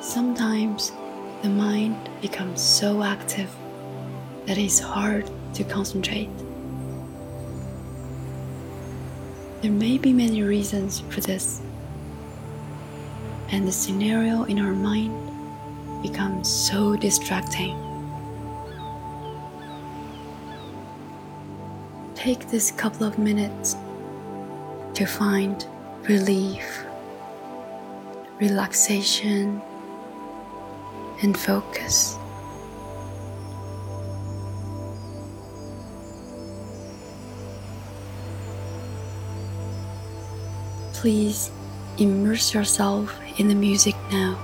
Sometimes the mind becomes so active that it's hard to concentrate. There may be many reasons for this, and the scenario in our mind becomes so distracting. Take this couple of minutes to find relief, relaxation, and focus. Please immerse yourself in the music now.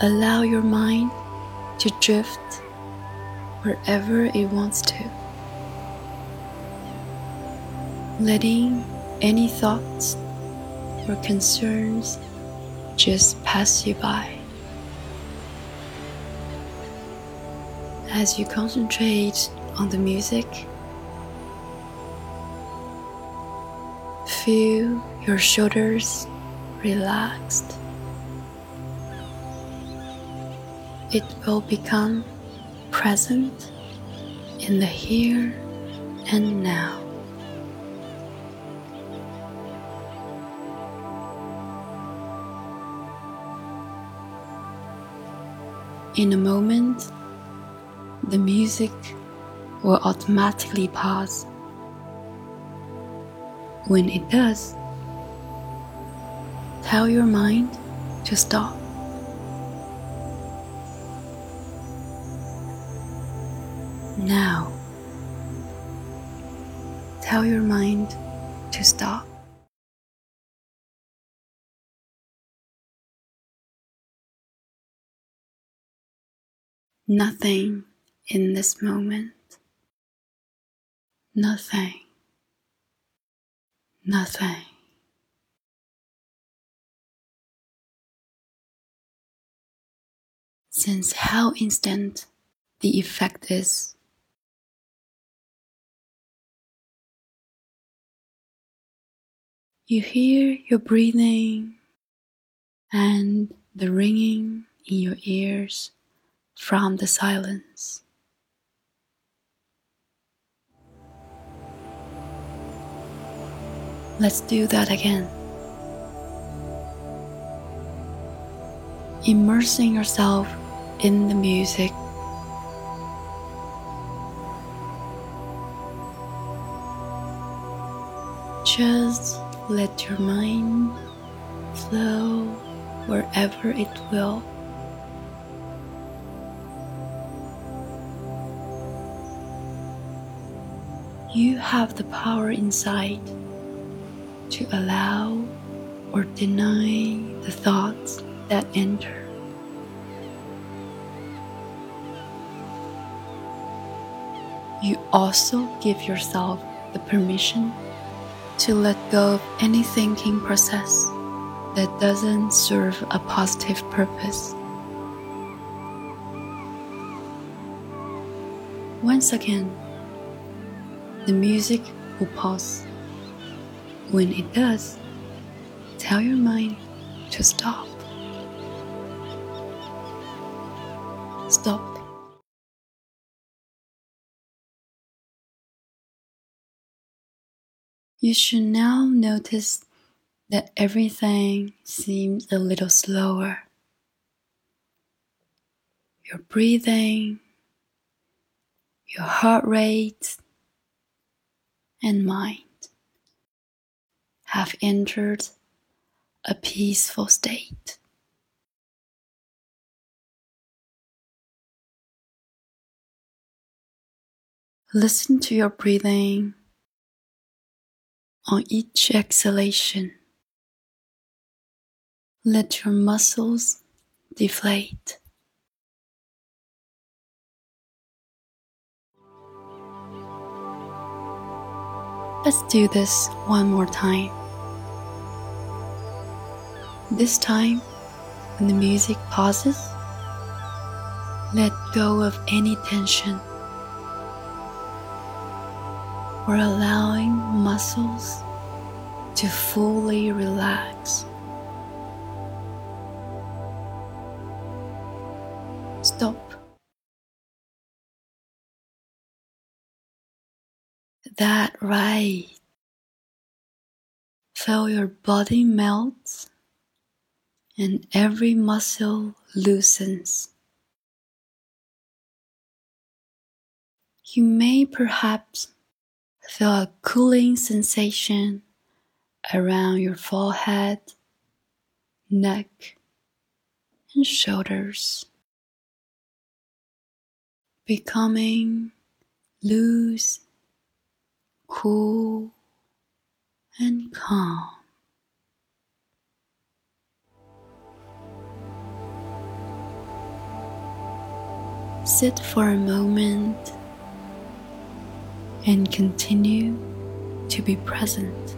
Allow your mind to drift wherever it wants to, letting any thoughts or concerns just pass you by. As you concentrate on the music, Feel your shoulders relaxed. It will become present in the here and now. In a moment, the music will automatically pause. When it does, tell your mind to stop. Now, tell your mind to stop. Nothing in this moment. Nothing nothing. Since how instant the effect is. You hear your breathing and the ringing in your ears from the silence. Let's do that again. Immersing yourself in the music. Just let your mind flow wherever it will. You have the power inside to allow or deny the thoughts that enter. You also give yourself the permission to let go of any thinking process that doesn't serve a positive purpose. Once again, the music will pause. When it does, tell your mind to stop. Stop. You should now notice that everything seems a little slower. Your breathing, your heart rate, and mind have entered a peaceful state. Listen to your breathing on each exhalation. Let your muscles deflate. Let's do this one more time. This time, when the music pauses, let go of any tension. We're allowing muscles to fully relax. Stop That right. Feel your body melt and every muscle loosens. You may perhaps feel a cooling sensation around your forehead, neck, and shoulders, becoming loose, cool, and calm. Sit for a moment and continue to be present.